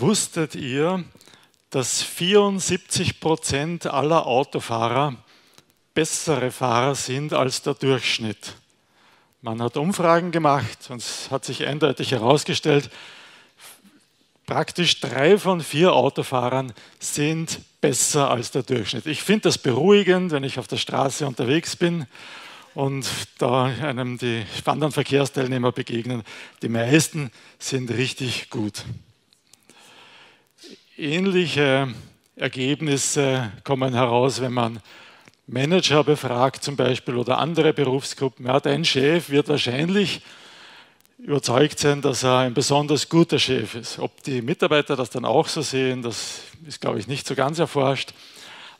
Wusstet ihr, dass 74 Prozent aller Autofahrer bessere Fahrer sind als der Durchschnitt? Man hat Umfragen gemacht und es hat sich eindeutig herausgestellt, praktisch drei von vier Autofahrern sind besser als der Durchschnitt. Ich finde das beruhigend, wenn ich auf der Straße unterwegs bin und da einem die anderen Verkehrsteilnehmer begegnen. Die meisten sind richtig gut. Ähnliche Ergebnisse kommen heraus, wenn man Manager befragt zum Beispiel oder andere Berufsgruppen. Ja, dein Chef wird wahrscheinlich überzeugt sein, dass er ein besonders guter Chef ist. Ob die Mitarbeiter das dann auch so sehen, das ist, glaube ich, nicht so ganz erforscht.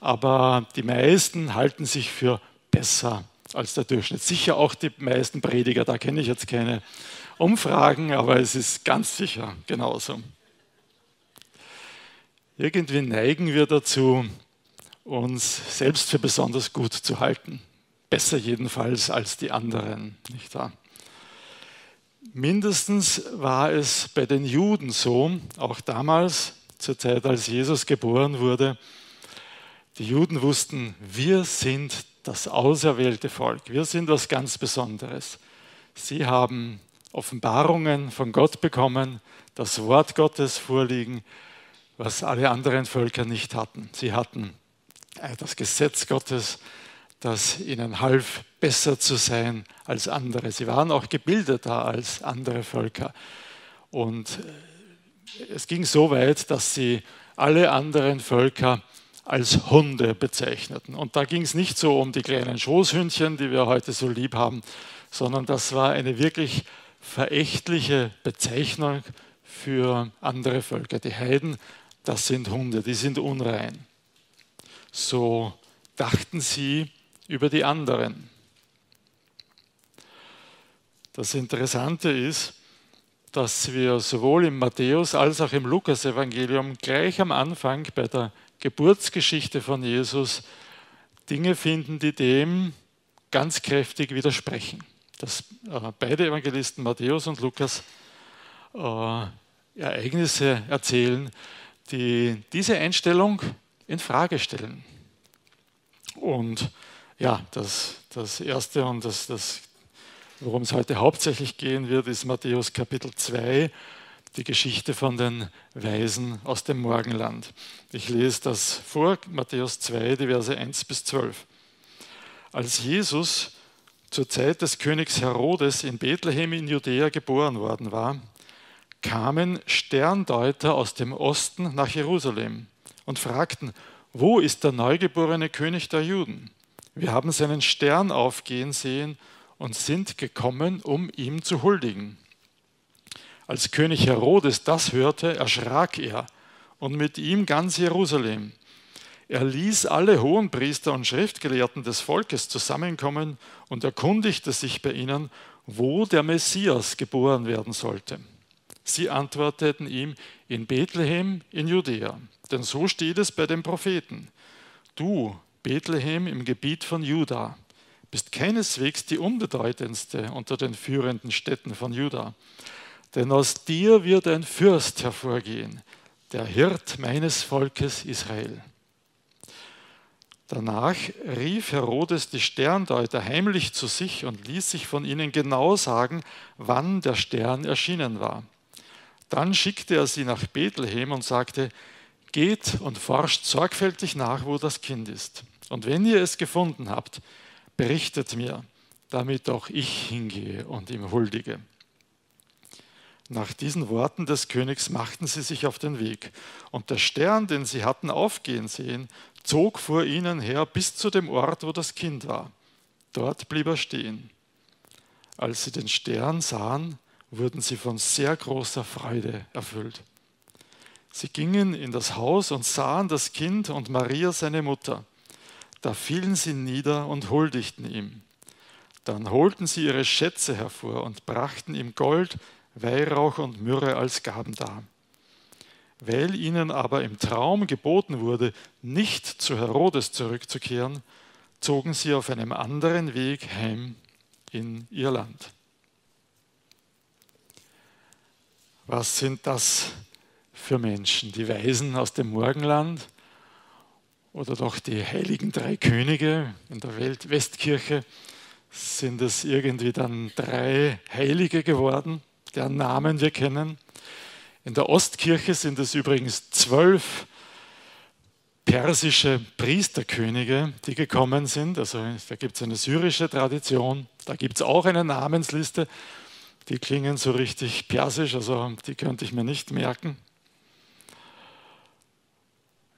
Aber die meisten halten sich für besser als der Durchschnitt. Sicher auch die meisten Prediger, da kenne ich jetzt keine Umfragen, aber es ist ganz sicher genauso. Irgendwie neigen wir dazu, uns selbst für besonders gut zu halten. Besser jedenfalls als die anderen, nicht wahr? Mindestens war es bei den Juden so, auch damals, zur Zeit, als Jesus geboren wurde. Die Juden wussten, wir sind das auserwählte Volk, wir sind was ganz Besonderes. Sie haben Offenbarungen von Gott bekommen, das Wort Gottes vorliegen, was alle anderen Völker nicht hatten. Sie hatten äh, das Gesetz Gottes, das ihnen half, besser zu sein als andere. Sie waren auch gebildeter als andere Völker. Und äh, es ging so weit, dass sie alle anderen Völker als Hunde bezeichneten. Und da ging es nicht so um die kleinen Schoßhündchen, die wir heute so lieb haben, sondern das war eine wirklich verächtliche Bezeichnung für andere Völker. Die Heiden, das sind Hunde, die sind unrein. So dachten sie über die anderen. Das Interessante ist, dass wir sowohl im Matthäus als auch im Lukas-Evangelium gleich am Anfang bei der Geburtsgeschichte von Jesus Dinge finden, die dem ganz kräftig widersprechen. Dass äh, beide Evangelisten, Matthäus und Lukas, äh, Ereignisse erzählen, die diese Einstellung in Frage stellen. Und ja, das, das Erste und das, das worum es heute hauptsächlich gehen wird, ist Matthäus Kapitel 2, die Geschichte von den Weisen aus dem Morgenland. Ich lese das vor, Matthäus 2, die Verse 1 bis 12. Als Jesus zur Zeit des Königs Herodes in Bethlehem in Judäa geboren worden war, kamen Sterndeuter aus dem Osten nach Jerusalem und fragten, wo ist der neugeborene König der Juden? Wir haben seinen Stern aufgehen sehen und sind gekommen, um ihm zu huldigen. Als König Herodes das hörte, erschrak er und mit ihm ganz Jerusalem. Er ließ alle Hohenpriester und Schriftgelehrten des Volkes zusammenkommen und erkundigte sich bei ihnen, wo der Messias geboren werden sollte. Sie antworteten ihm in Bethlehem in Judäa, denn so steht es bei den Propheten. Du, Bethlehem im Gebiet von Juda, bist keineswegs die unbedeutendste unter den führenden Städten von Juda denn aus dir wird ein Fürst hervorgehen, der Hirt meines Volkes Israel. Danach rief Herodes die Sterndeuter heimlich zu sich und ließ sich von ihnen genau sagen, wann der Stern erschienen war. Dann schickte er sie nach Bethlehem und sagte, geht und forscht sorgfältig nach, wo das Kind ist. Und wenn ihr es gefunden habt, berichtet mir, damit auch ich hingehe und ihm huldige. Nach diesen Worten des Königs machten sie sich auf den Weg. Und der Stern, den sie hatten aufgehen sehen, zog vor ihnen her bis zu dem Ort, wo das Kind war. Dort blieb er stehen. Als sie den Stern sahen, wurden sie von sehr großer Freude erfüllt. Sie gingen in das Haus und sahen das Kind und Maria seine Mutter. Da fielen sie nieder und huldigten ihm. Dann holten sie ihre Schätze hervor und brachten ihm Gold, Weihrauch und Myrrhe als Gaben dar. Weil ihnen aber im Traum geboten wurde, nicht zu Herodes zurückzukehren, zogen sie auf einem anderen Weg heim in ihr Land. Was sind das für Menschen? Die Weisen aus dem Morgenland oder doch die heiligen drei Könige in der Welt Westkirche? Sind es irgendwie dann drei Heilige geworden, deren Namen wir kennen? In der Ostkirche sind es übrigens zwölf persische Priesterkönige, die gekommen sind. Also da gibt es eine syrische Tradition, da gibt es auch eine Namensliste. Die klingen so richtig persisch, also die könnte ich mir nicht merken.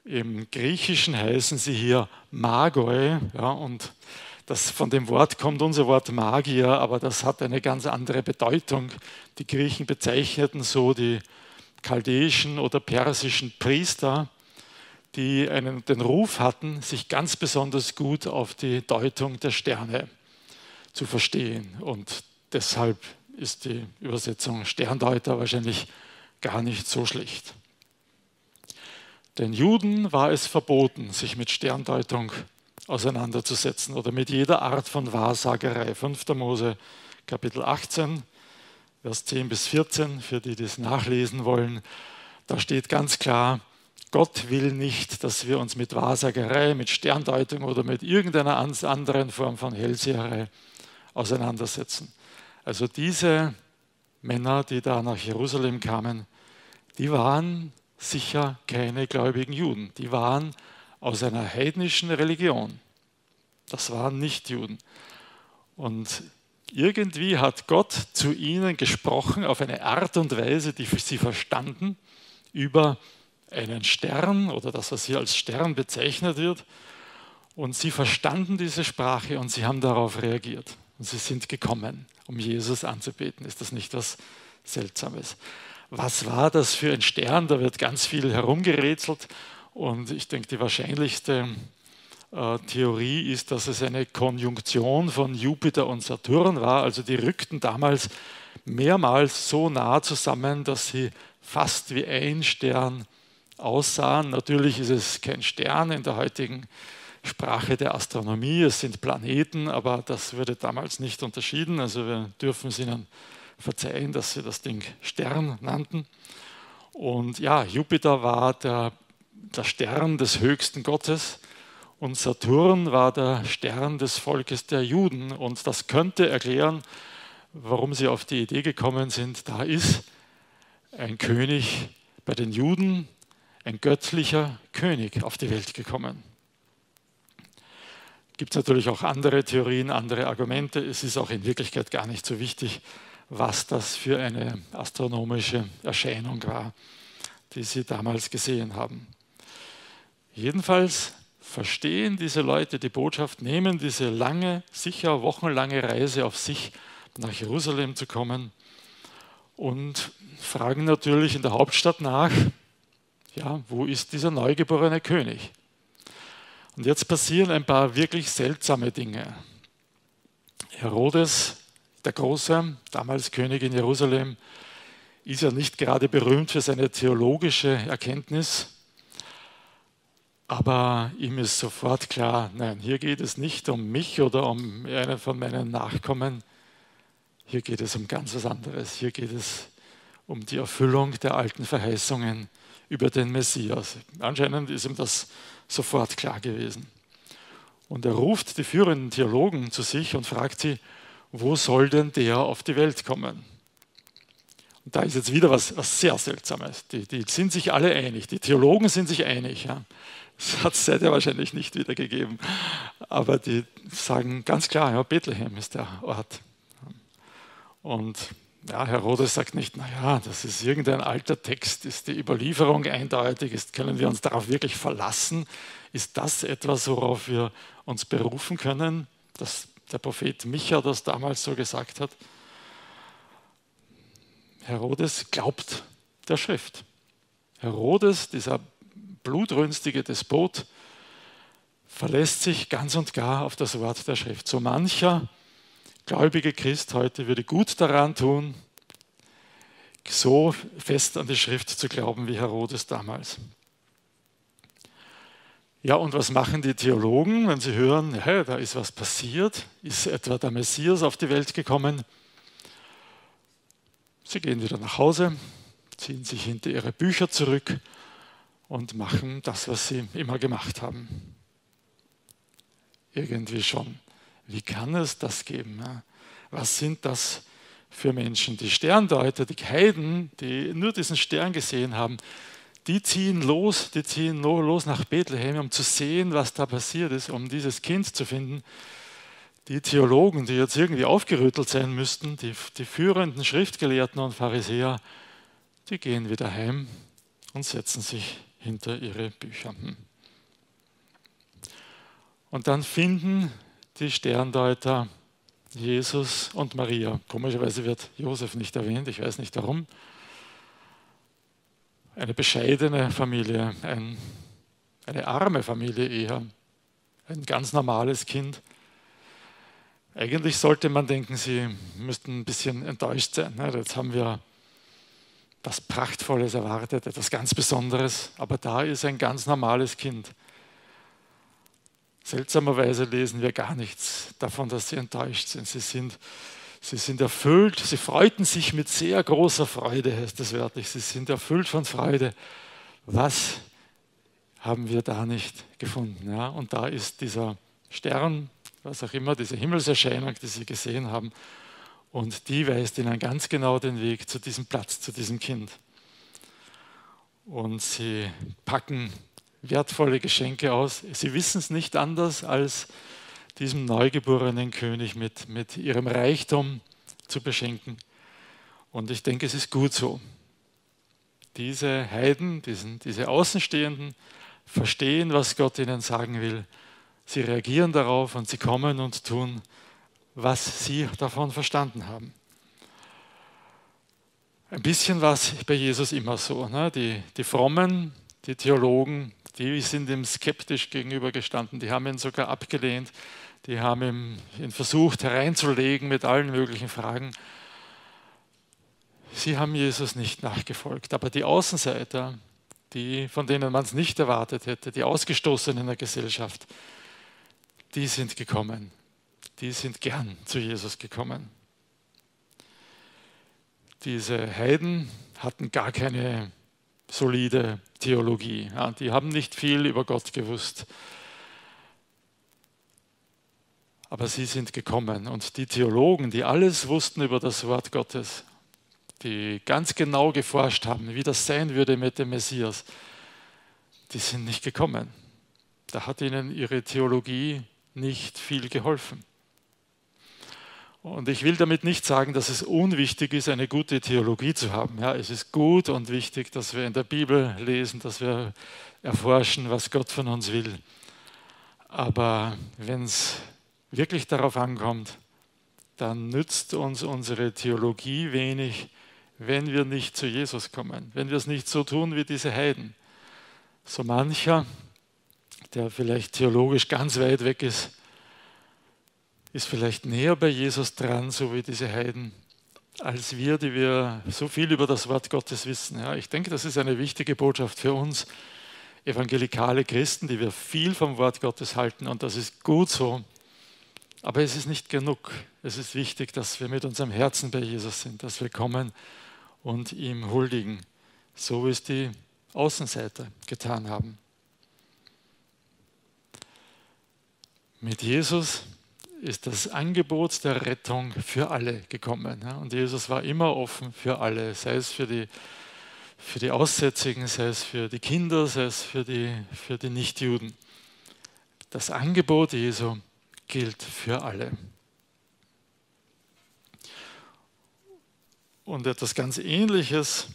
Im Griechischen heißen sie hier Magoi, ja, und das, von dem Wort kommt unser Wort Magier, aber das hat eine ganz andere Bedeutung. Die Griechen bezeichneten so die chaldäischen oder persischen Priester, die einen, den Ruf hatten, sich ganz besonders gut auf die Deutung der Sterne zu verstehen. Und deshalb ist die Übersetzung Sterndeuter wahrscheinlich gar nicht so schlecht. Den Juden war es verboten, sich mit Sterndeutung auseinanderzusetzen oder mit jeder Art von Wahrsagerei. 5. Mose Kapitel 18, Vers 10 bis 14, für die, die es nachlesen wollen. Da steht ganz klar, Gott will nicht, dass wir uns mit Wahrsagerei, mit Sterndeutung oder mit irgendeiner anderen Form von Hellseherei auseinandersetzen. Also diese Männer, die da nach Jerusalem kamen, die waren sicher keine gläubigen Juden. Die waren aus einer heidnischen Religion. Das waren nicht Juden. Und irgendwie hat Gott zu ihnen gesprochen auf eine Art und Weise, die sie verstanden, über einen Stern oder das, was hier als Stern bezeichnet wird. Und sie verstanden diese Sprache und sie haben darauf reagiert. Und sie sind gekommen, um Jesus anzubeten. Ist das nicht was Seltsames? Was war das für ein Stern? Da wird ganz viel herumgerätselt. Und ich denke, die wahrscheinlichste äh, Theorie ist, dass es eine Konjunktion von Jupiter und Saturn war. Also die rückten damals mehrmals so nah zusammen, dass sie fast wie ein Stern aussahen. Natürlich ist es kein Stern in der heutigen Sprache der Astronomie, es sind Planeten, aber das wurde damals nicht unterschieden. Also wir dürfen es ihnen verzeihen, dass sie das Ding Stern nannten. Und ja, Jupiter war der, der Stern des höchsten Gottes und Saturn war der Stern des Volkes der Juden. Und das könnte erklären, warum sie auf die Idee gekommen sind, da ist ein König bei den Juden, ein göttlicher König auf die Welt gekommen. Gibt es natürlich auch andere Theorien, andere Argumente. Es ist auch in Wirklichkeit gar nicht so wichtig, was das für eine astronomische Erscheinung war, die sie damals gesehen haben. Jedenfalls verstehen diese Leute die Botschaft, nehmen diese lange, sicher wochenlange Reise auf sich, nach Jerusalem zu kommen und fragen natürlich in der Hauptstadt nach, ja, wo ist dieser neugeborene König? Und jetzt passieren ein paar wirklich seltsame Dinge. Herodes, der Große, damals König in Jerusalem, ist ja nicht gerade berühmt für seine theologische Erkenntnis, aber ihm ist sofort klar, nein, hier geht es nicht um mich oder um einen von meinen Nachkommen, hier geht es um ganz was anderes. Hier geht es um die Erfüllung der alten Verheißungen über den Messias. Anscheinend ist ihm das sofort klar gewesen. Und er ruft die führenden Theologen zu sich und fragt sie, wo soll denn der auf die Welt kommen? Und da ist jetzt wieder was, was sehr Seltsames. Die, die, sind sich alle einig, die Theologen sind sich einig. Ja. Das hat es seither wahrscheinlich nicht wieder gegeben. Aber die sagen ganz klar, ja, Bethlehem ist der Ort. Und ja, Herodes sagt nicht, naja, das ist irgendein alter Text, ist die Überlieferung eindeutig, ist, können wir uns darauf wirklich verlassen? Ist das etwas, worauf wir uns berufen können, dass der Prophet Micha das damals so gesagt hat? Herodes glaubt der Schrift. Herodes, dieser blutrünstige Despot, verlässt sich ganz und gar auf das Wort der Schrift. So mancher gläubige Christ heute würde gut daran tun, so fest an die Schrift zu glauben wie Herodes damals. Ja, und was machen die Theologen, wenn sie hören, hey, da ist was passiert? Ist etwa der Messias auf die Welt gekommen? Sie gehen wieder nach Hause, ziehen sich hinter ihre Bücher zurück und machen das, was sie immer gemacht haben. Irgendwie schon. Wie kann es das geben? Was sind das für Menschen? Die Sterndeuter, die Heiden, die nur diesen Stern gesehen haben, die ziehen los, die ziehen los nach Bethlehem, um zu sehen, was da passiert ist, um dieses Kind zu finden. Die Theologen, die jetzt irgendwie aufgerüttelt sein müssten, die, die führenden Schriftgelehrten und Pharisäer, die gehen wieder heim und setzen sich hinter ihre Bücher. Hm. Und dann finden die Sterndeuter Jesus und Maria. Komischerweise wird Josef nicht erwähnt, ich weiß nicht warum eine bescheidene Familie, ein, eine arme Familie eher, ein ganz normales Kind. Eigentlich sollte man denken, sie müssten ein bisschen enttäuscht sein. Ne? Jetzt haben wir was Prachtvolles erwartet, etwas ganz Besonderes, aber da ist ein ganz normales Kind. Seltsamerweise lesen wir gar nichts davon, dass sie enttäuscht sind. Sie sind Sie sind erfüllt, sie freuten sich mit sehr großer Freude, heißt es wörtlich. Sie sind erfüllt von Freude. Was haben wir da nicht gefunden? Ja? Und da ist dieser Stern, was auch immer, diese Himmelserscheinung, die Sie gesehen haben, und die weist Ihnen ganz genau den Weg zu diesem Platz, zu diesem Kind. Und Sie packen wertvolle Geschenke aus. Sie wissen es nicht anders, als diesem neugeborenen König mit, mit ihrem Reichtum zu beschenken. Und ich denke, es ist gut so. Diese Heiden, diesen, diese Außenstehenden, verstehen, was Gott ihnen sagen will. Sie reagieren darauf und sie kommen und tun, was sie davon verstanden haben. Ein bisschen war es bei Jesus immer so. Ne? Die, die Frommen, die Theologen, die sind ihm skeptisch gegenübergestanden, die haben ihn sogar abgelehnt, die haben ihn versucht hereinzulegen mit allen möglichen Fragen. Sie haben Jesus nicht nachgefolgt, aber die Außenseiter, die, von denen man es nicht erwartet hätte, die Ausgestoßenen in der Gesellschaft, die sind gekommen. Die sind gern zu Jesus gekommen. Diese Heiden hatten gar keine solide Theologie. Ja, die haben nicht viel über Gott gewusst. Aber sie sind gekommen und die Theologen, die alles wussten über das Wort Gottes, die ganz genau geforscht haben, wie das sein würde mit dem Messias, die sind nicht gekommen. Da hat ihnen ihre Theologie nicht viel geholfen. Und ich will damit nicht sagen, dass es unwichtig ist, eine gute Theologie zu haben. Ja, es ist gut und wichtig, dass wir in der Bibel lesen, dass wir erforschen, was Gott von uns will. Aber wenn es wirklich darauf ankommt, dann nützt uns unsere Theologie wenig, wenn wir nicht zu Jesus kommen, wenn wir es nicht so tun wie diese Heiden. So mancher, der vielleicht theologisch ganz weit weg ist, ist vielleicht näher bei Jesus dran, so wie diese Heiden, als wir, die wir so viel über das Wort Gottes wissen. Ja, ich denke, das ist eine wichtige Botschaft für uns evangelikale Christen, die wir viel vom Wort Gottes halten und das ist gut so. Aber es ist nicht genug. Es ist wichtig, dass wir mit unserem Herzen bei Jesus sind, dass wir kommen und ihm huldigen, so wie es die Außenseiter getan haben. Mit Jesus ist das Angebot der Rettung für alle gekommen. Und Jesus war immer offen für alle, sei es für die, für die Aussätzigen, sei es für die Kinder, sei es für die, für die Nichtjuden. Das Angebot Jesu gilt für alle. Und etwas ganz Ähnliches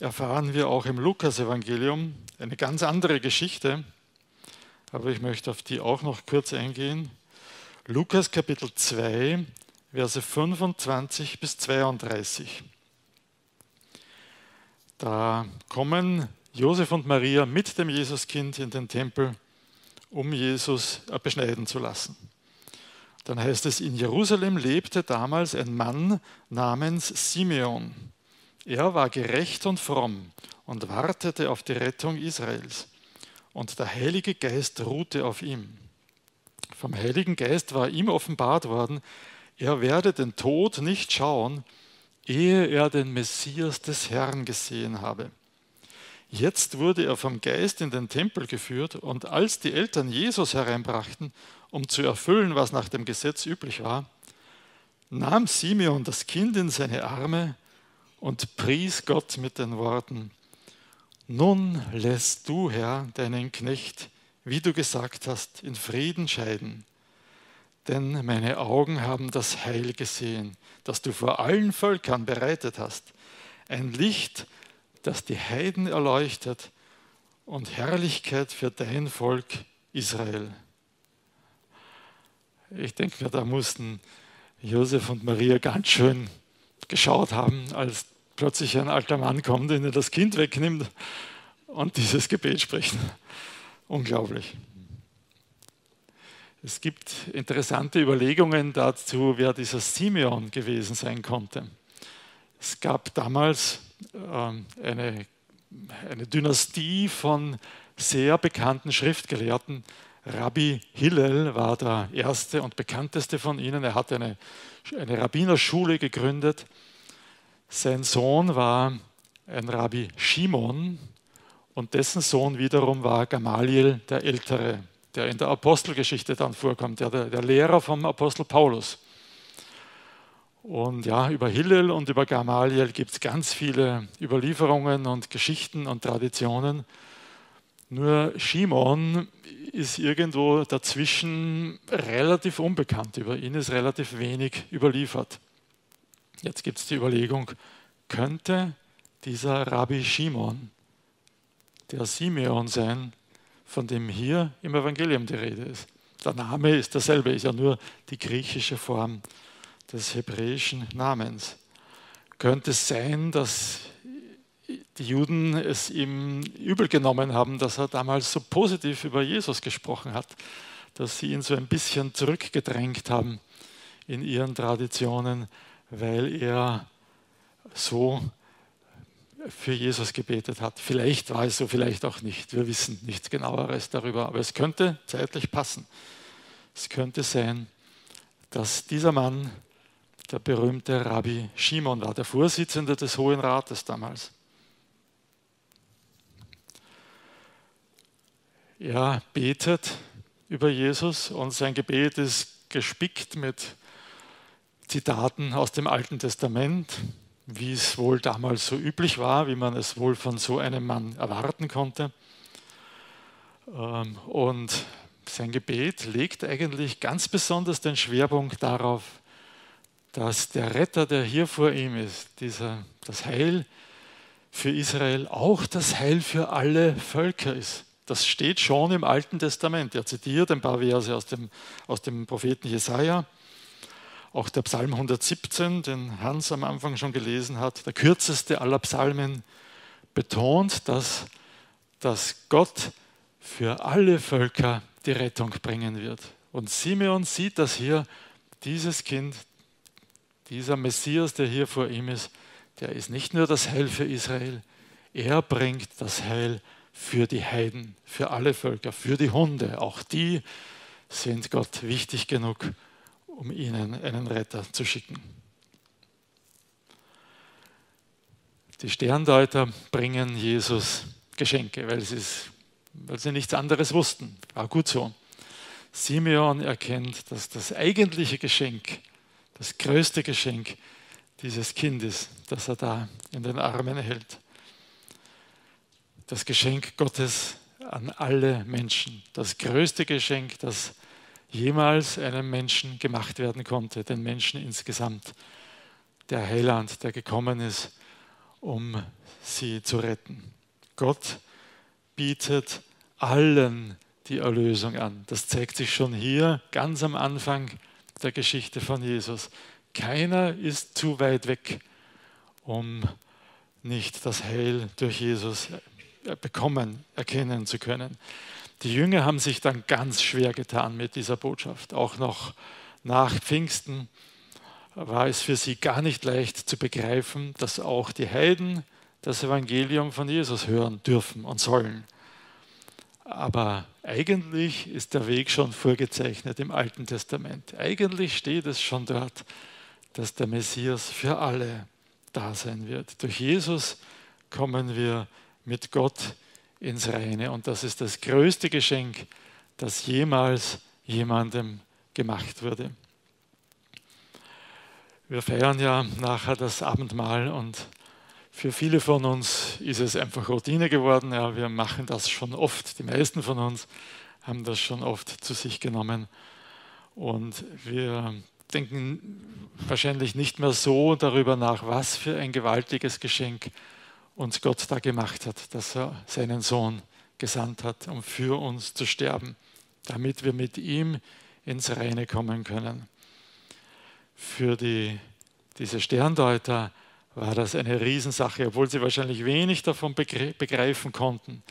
erfahren wir auch im Lukas-Evangelium, eine ganz andere Geschichte, aber ich möchte auf die auch noch kurz eingehen. Lukas Kapitel 2, Verse 25 bis 32. Da kommen Josef und Maria mit dem Jesuskind in den Tempel, um Jesus beschneiden zu lassen. Dann heißt es, in Jerusalem lebte damals ein Mann namens Simeon. Er war gerecht und fromm und wartete auf die Rettung Israels. Und der Heilige Geist ruhte auf ihm. Vom Heiligen Geist war ihm offenbart worden, er werde den Tod nicht schauen, ehe er den Messias des Herrn gesehen habe. Jetzt wurde er vom Geist in den Tempel geführt und als die Eltern Jesus hereinbrachten, um zu erfüllen, was nach dem Gesetz üblich war, nahm Simeon das Kind in seine Arme und pries Gott mit den Worten, Nun lässt du, Herr, deinen Knecht, wie du gesagt hast, in Frieden scheiden. Denn meine Augen haben das Heil gesehen, das du vor allen Völkern bereitet hast. Ein Licht, das die Heiden erleuchtet und Herrlichkeit für dein Volk Israel. Ich denke, da mussten Josef und Maria ganz schön geschaut haben, als plötzlich ein alter Mann kommt, der das Kind wegnimmt und dieses Gebet spricht. Unglaublich. Es gibt interessante Überlegungen dazu, wer dieser Simeon gewesen sein konnte. Es gab damals ähm, eine, eine Dynastie von sehr bekannten Schriftgelehrten. Rabbi Hillel war der erste und bekannteste von ihnen. Er hat eine, eine Rabbinerschule gegründet. Sein Sohn war ein Rabbi Shimon und dessen Sohn wiederum war Gamaliel der Ältere, der in der Apostelgeschichte dann vorkommt, der, der Lehrer vom Apostel Paulus. Und ja, über Hillel und über Gamaliel gibt es ganz viele Überlieferungen und Geschichten und Traditionen. Nur Shimon ist irgendwo dazwischen relativ unbekannt. Über ihn ist relativ wenig überliefert. Jetzt gibt es die Überlegung, könnte dieser Rabbi Shimon der Simeon sein, von dem hier im Evangelium die Rede ist. Der Name ist derselbe, ist ja nur die griechische Form des hebräischen Namens. Könnte es sein, dass die Juden es ihm übel genommen haben, dass er damals so positiv über Jesus gesprochen hat, dass sie ihn so ein bisschen zurückgedrängt haben in ihren Traditionen, weil er so für Jesus gebetet hat. Vielleicht war es so, vielleicht auch nicht. Wir wissen nichts genaueres darüber, aber es könnte zeitlich passen. Es könnte sein, dass dieser Mann der berühmte Rabbi Shimon war, der Vorsitzende des Hohen Rates damals. Er betet über Jesus und sein Gebet ist gespickt mit Zitaten aus dem Alten Testament, wie es wohl damals so üblich war, wie man es wohl von so einem Mann erwarten konnte. Ähm, und sein Gebet legt eigentlich ganz besonders den Schwerpunkt darauf, dass der Retter, der hier vor ihm ist, dieser, das Heil für Israel, auch das Heil für alle Völker ist. Das steht schon im Alten Testament. Er zitiert ein paar Verse aus dem, aus dem Propheten Jesaja. Auch der Psalm 117, den Hans am Anfang schon gelesen hat, der kürzeste aller Psalmen, betont, dass, dass Gott für alle Völker die Rettung bringen wird. Und Simeon sieht das hier, dieses Kind, dieser Messias, der hier vor ihm ist, der ist nicht nur das Heil für Israel, er bringt das Heil für die Heiden, für alle Völker, für die Hunde. Auch die sind Gott wichtig genug, um ihnen einen Retter zu schicken. Die Sterndeuter bringen Jesus Geschenke, weil sie, weil sie nichts anderes wussten. War gut so. Simeon erkennt, dass das eigentliche Geschenk, das größte Geschenk dieses Kindes, das er da in den Armen hält, das Geschenk Gottes an alle Menschen, das größte Geschenk, das jemals einem Menschen gemacht werden konnte, den Menschen insgesamt. Der Heiland, der gekommen ist, um sie zu retten. Gott bietet allen die Erlösung an. Das zeigt sich schon hier ganz am Anfang der Geschichte von Jesus. Keiner ist zu weit weg, um nicht das Heil durch Jesus bekommen, erkennen zu können. Die Jünger haben sich dann ganz schwer getan mit dieser Botschaft. Auch noch nach Pfingsten war es für sie gar nicht leicht zu begreifen, dass auch die Heiden das Evangelium von Jesus hören dürfen und sollen. Aber eigentlich ist der Weg schon vorgezeichnet im Alten Testament. Eigentlich steht es schon dort, dass der Messias für alle da sein wird. Durch Jesus kommen wir mit Gott ins Reine. Und das ist das größte Geschenk, das jemals jemandem gemacht wurde. Wir feiern ja nachher das Abendmahl und für viele von uns ist es einfach Routine geworden. Ja, wir machen das schon oft. Die meisten von uns haben das schon oft zu sich genommen. Und wir denken wahrscheinlich nicht mehr so darüber nach, was für ein gewaltiges Geschenk uns Gott da gemacht hat, dass er seinen Sohn gesandt hat, um für uns zu sterben, damit wir mit ihm ins Reine kommen können. Für die, diese Sterndeuter war das eine Riesensache, obwohl sie wahrscheinlich wenig davon begreifen konnten.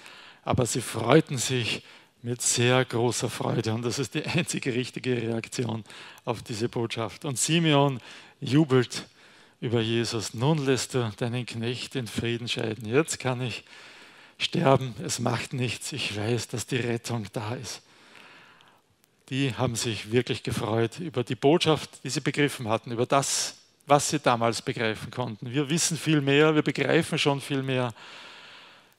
Aber sie freuten sich mit sehr großer Freude und das ist die einzige richtige Reaktion auf diese Botschaft. Und Simeon jubelt über Jesus. Nun lässt du deinen Knecht in Frieden scheiden. Jetzt kann ich sterben, es macht nichts. Ich weiß, dass die Rettung da ist. Die haben sich wirklich gefreut über die Botschaft, die sie begriffen hatten, über das, was sie damals begreifen konnten. Wir wissen viel mehr, wir begreifen schon viel mehr.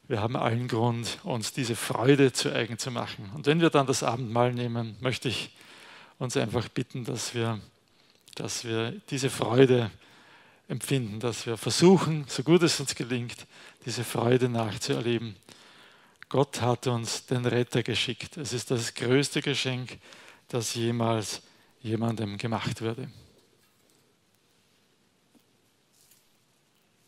Wir haben allen Grund, uns diese Freude zu eigen zu machen. Und wenn wir dann das Abendmahl nehmen, möchte ich uns einfach bitten, dass wir, dass wir diese Freude empfinden, dass wir versuchen, so gut es uns gelingt, diese Freude nachzuerleben. Gott hat uns den Retter geschickt. Es ist das größte Geschenk, das jemals jemandem gemacht wurde.